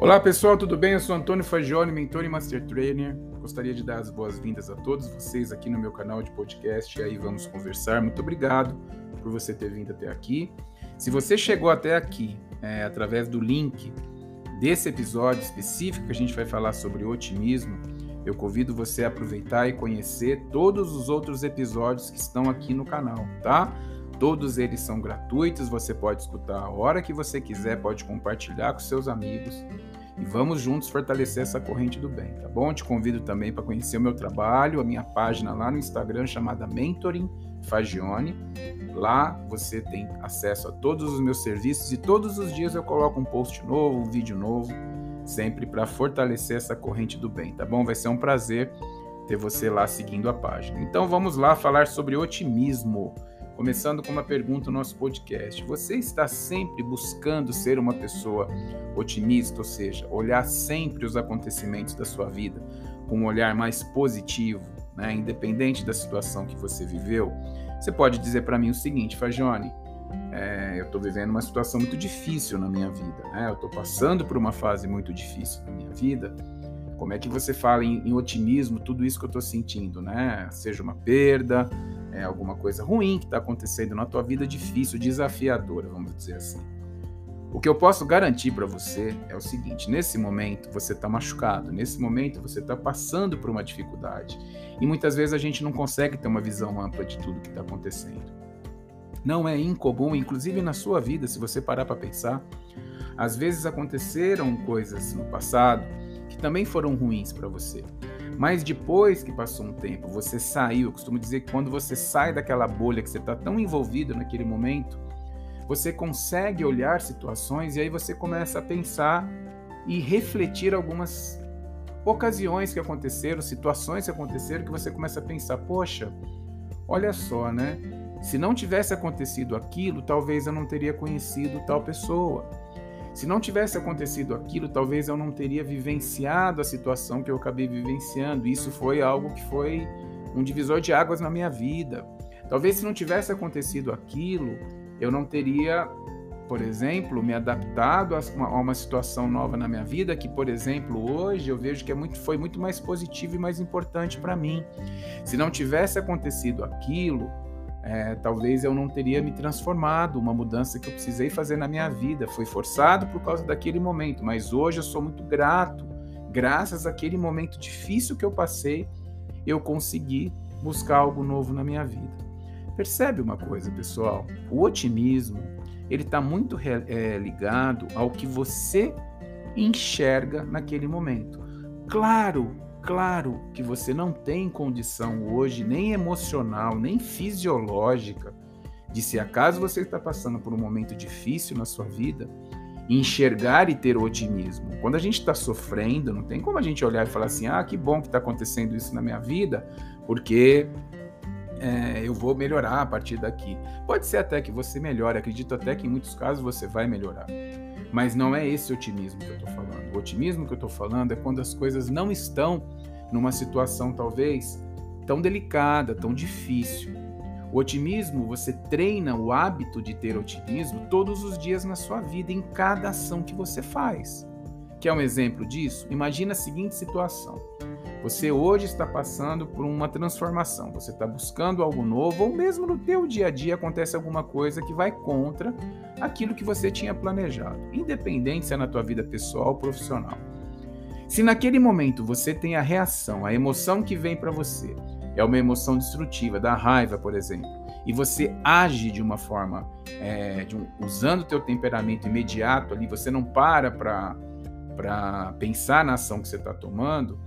Olá pessoal, tudo bem? Eu sou Antônio Fagione, mentor e master trainer. Gostaria de dar as boas-vindas a todos vocês aqui no meu canal de podcast e aí vamos conversar. Muito obrigado por você ter vindo até aqui. Se você chegou até aqui é, através do link desse episódio específico que a gente vai falar sobre otimismo, eu convido você a aproveitar e conhecer todos os outros episódios que estão aqui no canal, tá? Todos eles são gratuitos, você pode escutar a hora que você quiser, pode compartilhar com seus amigos e vamos juntos fortalecer essa corrente do bem, tá bom? Te convido também para conhecer o meu trabalho, a minha página lá no Instagram chamada Mentoring Fagione. Lá você tem acesso a todos os meus serviços e todos os dias eu coloco um post novo, um vídeo novo, sempre para fortalecer essa corrente do bem, tá bom? Vai ser um prazer ter você lá seguindo a página. Então vamos lá falar sobre otimismo. Começando com uma pergunta no nosso podcast. Você está sempre buscando ser uma pessoa otimista, ou seja, olhar sempre os acontecimentos da sua vida com um olhar mais positivo, né? independente da situação que você viveu? Você pode dizer para mim o seguinte, Fagione, é, eu estou vivendo uma situação muito difícil na minha vida, né? eu estou passando por uma fase muito difícil na minha vida. Como é que você fala em, em otimismo tudo isso que eu estou sentindo, né? Seja uma perda, é alguma coisa ruim que está acontecendo na tua vida, difícil, desafiadora, vamos dizer assim. O que eu posso garantir para você é o seguinte: nesse momento você está machucado, nesse momento você está passando por uma dificuldade e muitas vezes a gente não consegue ter uma visão ampla de tudo que está acontecendo. Não é incomum, inclusive na sua vida, se você parar para pensar, às vezes aconteceram coisas no passado que também foram ruins para você. Mas depois que passou um tempo, você saiu. Eu costumo dizer que quando você sai daquela bolha que você está tão envolvido naquele momento, você consegue olhar situações e aí você começa a pensar e refletir algumas ocasiões que aconteceram, situações que aconteceram, que você começa a pensar: poxa, olha só, né? Se não tivesse acontecido aquilo, talvez eu não teria conhecido tal pessoa. Se não tivesse acontecido aquilo, talvez eu não teria vivenciado a situação que eu acabei vivenciando. Isso foi algo que foi um divisor de águas na minha vida. Talvez se não tivesse acontecido aquilo, eu não teria, por exemplo, me adaptado a uma, a uma situação nova na minha vida que, por exemplo, hoje eu vejo que é muito, foi muito mais positivo e mais importante para mim. Se não tivesse acontecido aquilo, é, talvez eu não teria me transformado, uma mudança que eu precisei fazer na minha vida. Foi forçado por causa daquele momento, mas hoje eu sou muito grato. Graças àquele momento difícil que eu passei, eu consegui buscar algo novo na minha vida. Percebe uma coisa, pessoal? O otimismo ele está muito é, ligado ao que você enxerga naquele momento. Claro Claro que você não tem condição hoje, nem emocional, nem fisiológica, de se acaso você está passando por um momento difícil na sua vida, enxergar e ter otimismo. Quando a gente está sofrendo, não tem como a gente olhar e falar assim: ah, que bom que está acontecendo isso na minha vida, porque é, eu vou melhorar a partir daqui. Pode ser até que você melhore, acredito até que em muitos casos você vai melhorar. Mas não é esse otimismo que eu estou falando. O otimismo que eu estou falando é quando as coisas não estão numa situação talvez tão delicada, tão difícil. O otimismo, você treina o hábito de ter otimismo todos os dias na sua vida, em cada ação que você faz. Quer um exemplo disso? Imagina a seguinte situação. Você hoje está passando por uma transformação, você está buscando algo novo, ou mesmo no teu dia a dia acontece alguma coisa que vai contra aquilo que você tinha planejado, independente se é na tua vida pessoal ou profissional. Se naquele momento você tem a reação, a emoção que vem para você, é uma emoção destrutiva, da raiva, por exemplo, e você age de uma forma, é, de um, usando o teu temperamento imediato ali, você não para para pensar na ação que você está tomando,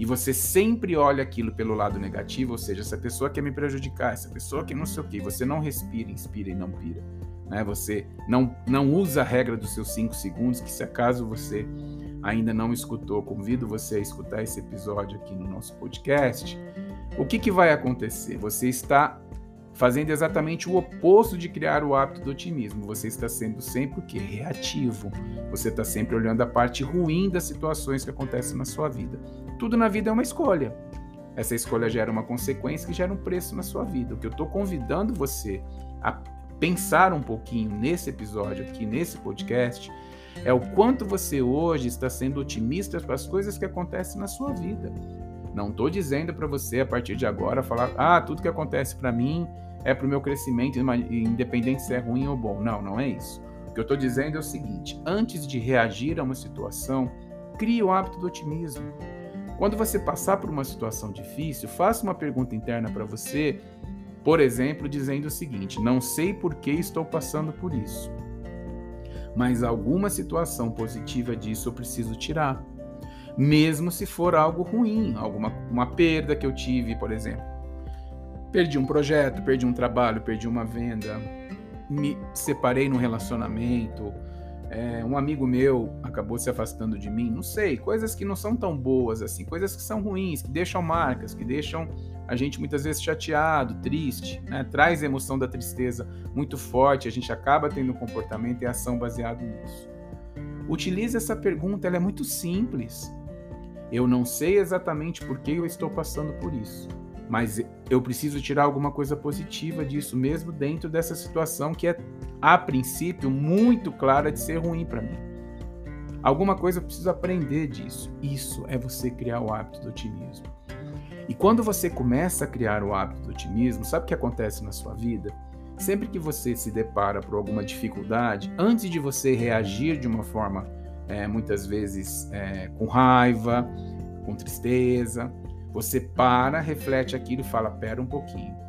e você sempre olha aquilo pelo lado negativo, ou seja, essa pessoa quer me prejudicar, essa pessoa quer não sei o quê, você não respira, inspira e não pira. Né? Você não, não usa a regra dos seus cinco segundos, que se acaso você ainda não escutou, convido você a escutar esse episódio aqui no nosso podcast. O que, que vai acontecer? Você está fazendo exatamente o oposto de criar o hábito do otimismo. Você está sendo sempre o que? Reativo. Você está sempre olhando a parte ruim das situações que acontecem na sua vida. Tudo na vida é uma escolha. Essa escolha gera uma consequência que gera um preço na sua vida. O que eu estou convidando você a pensar um pouquinho nesse episódio aqui, nesse podcast, É o quanto você hoje está sendo otimista para as coisas que acontecem na sua vida. Não estou dizendo para você a partir de agora falar, ah, tudo que acontece para mim é para o meu crescimento, independente se é ruim ou bom. Não, não é isso. O que eu estou dizendo é o seguinte: antes de reagir a uma situação, crie o hábito do otimismo. Quando você passar por uma situação difícil, faça uma pergunta interna para você, por exemplo, dizendo o seguinte: Não sei por que estou passando por isso, mas alguma situação positiva disso eu preciso tirar. Mesmo se for algo ruim, alguma uma perda que eu tive, por exemplo. Perdi um projeto, perdi um trabalho, perdi uma venda, me separei num relacionamento, é, um amigo meu acabou se afastando de mim, não sei, coisas que não são tão boas assim, coisas que são ruins, que deixam marcas, que deixam a gente muitas vezes chateado, triste, né? traz a emoção da tristeza muito forte, a gente acaba tendo um comportamento e ação baseado nisso. Utilize essa pergunta, ela é muito simples. Eu não sei exatamente por que eu estou passando por isso, mas eu preciso tirar alguma coisa positiva disso, mesmo dentro dessa situação que é a princípio, muito clara de ser ruim para mim. Alguma coisa eu preciso aprender disso. Isso é você criar o hábito do otimismo. E quando você começa a criar o hábito do otimismo, sabe o que acontece na sua vida? Sempre que você se depara por alguma dificuldade, antes de você reagir de uma forma é, muitas vezes é, com raiva, com tristeza, você para, reflete aquilo e fala: pera um pouquinho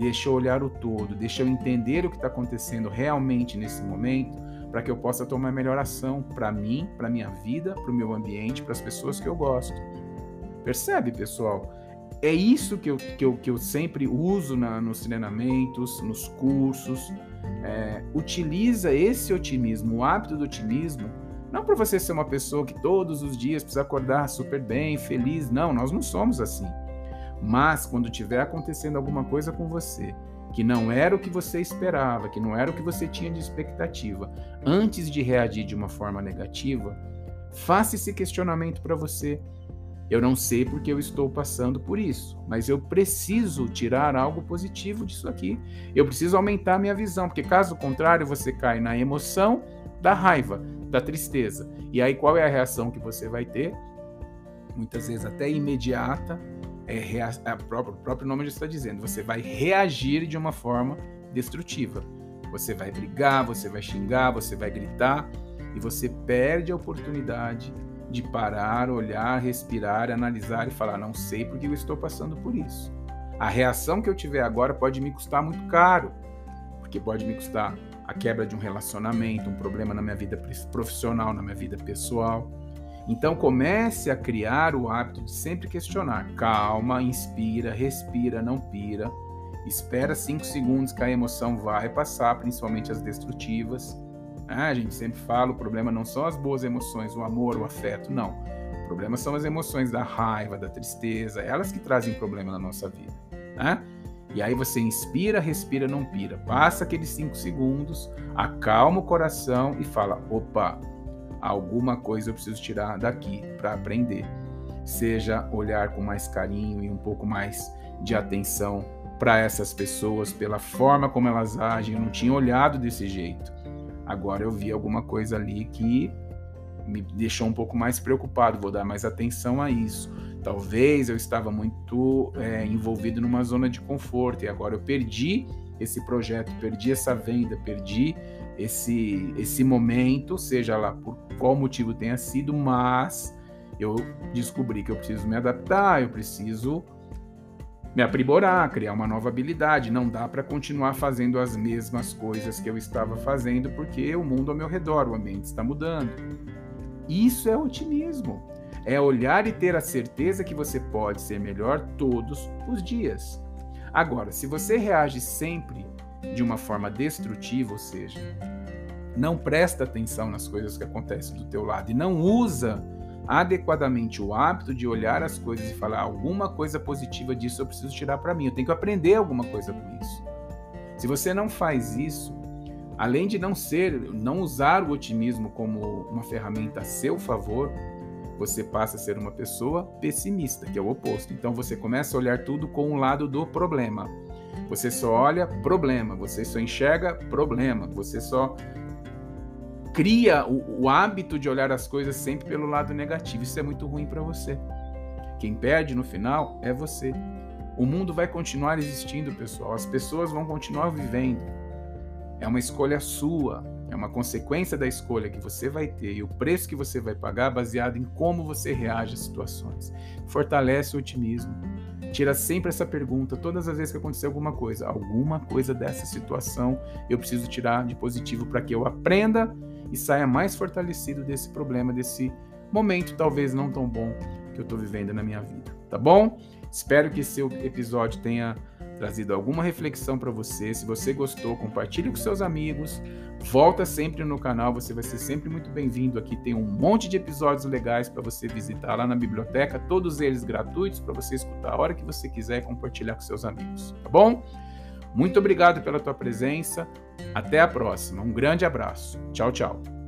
deixa eu olhar o todo, deixa eu entender o que está acontecendo realmente nesse momento, para que eu possa tomar melhor ação para mim, para minha vida, para o meu ambiente, para as pessoas que eu gosto. Percebe, pessoal? É isso que eu, que eu, que eu sempre uso na, nos treinamentos, nos cursos. É, utiliza esse otimismo, o hábito do otimismo, não para você ser uma pessoa que todos os dias precisa acordar super bem, feliz. Não, nós não somos assim. Mas quando tiver acontecendo alguma coisa com você, que não era o que você esperava, que não era o que você tinha de expectativa, antes de reagir de uma forma negativa, faça esse questionamento para você. Eu não sei porque eu estou passando por isso, mas eu preciso tirar algo positivo disso aqui. Eu preciso aumentar minha visão, porque caso contrário, você cai na emoção da raiva, da tristeza. E aí qual é a reação que você vai ter? Muitas vezes até imediata, é, o próprio nome já está dizendo, você vai reagir de uma forma destrutiva. Você vai brigar, você vai xingar, você vai gritar e você perde a oportunidade de parar, olhar, respirar, analisar e falar: não sei porque eu estou passando por isso. A reação que eu tiver agora pode me custar muito caro, porque pode me custar a quebra de um relacionamento, um problema na minha vida profissional, na minha vida pessoal. Então comece a criar o hábito de sempre questionar. Calma, inspira, respira, não pira. Espera cinco segundos que a emoção vai passar, principalmente as destrutivas. Ah, a gente sempre fala, o problema não são as boas emoções, o amor, o afeto, não. O problema são as emoções da raiva, da tristeza, elas que trazem problema na nossa vida. Né? E aí você inspira, respira, não pira. Passa aqueles cinco segundos, acalma o coração e fala: opa, alguma coisa eu preciso tirar daqui para aprender. Seja olhar com mais carinho e um pouco mais de atenção para essas pessoas, pela forma como elas agem. Eu não tinha olhado desse jeito. Agora eu vi alguma coisa ali que me deixou um pouco mais preocupado. Vou dar mais atenção a isso. Talvez eu estava muito é, envolvido numa zona de conforto e agora eu perdi esse projeto, perdi essa venda, perdi esse, esse momento, seja lá por qual motivo tenha sido, mas eu descobri que eu preciso me adaptar, eu preciso me aprimorar, criar uma nova habilidade. Não dá para continuar fazendo as mesmas coisas que eu estava fazendo, porque o mundo ao meu redor, o ambiente está mudando. Isso é otimismo. É olhar e ter a certeza que você pode ser melhor todos os dias. Agora, se você reage sempre de uma forma destrutiva, ou seja, não presta atenção nas coisas que acontecem do teu lado e não usa adequadamente o hábito de olhar as coisas e falar alguma coisa positiva disso eu preciso tirar para mim, eu tenho que aprender alguma coisa com isso. Se você não faz isso, além de não ser, não usar o otimismo como uma ferramenta a seu favor, você passa a ser uma pessoa pessimista, que é o oposto. Então você começa a olhar tudo com o lado do problema. Você só olha problema, você só enxerga problema, você só cria o, o hábito de olhar as coisas sempre pelo lado negativo. Isso é muito ruim para você. Quem perde no final é você. O mundo vai continuar existindo, pessoal. As pessoas vão continuar vivendo. É uma escolha sua, é uma consequência da escolha que você vai ter e o preço que você vai pagar baseado em como você reage às situações. Fortalece o otimismo. Tira sempre essa pergunta todas as vezes que acontecer alguma coisa. Alguma coisa dessa situação eu preciso tirar de positivo para que eu aprenda e saia mais fortalecido desse problema, desse momento talvez não tão bom que eu estou vivendo na minha vida. Tá bom? Espero que esse episódio tenha trazido alguma reflexão para você. Se você gostou, compartilhe com seus amigos. Volta sempre no canal, você vai ser sempre muito bem-vindo aqui. Tem um monte de episódios legais para você visitar lá na biblioteca, todos eles gratuitos para você escutar a hora que você quiser e compartilhar com seus amigos, tá bom? Muito obrigado pela tua presença. Até a próxima. Um grande abraço. Tchau, tchau.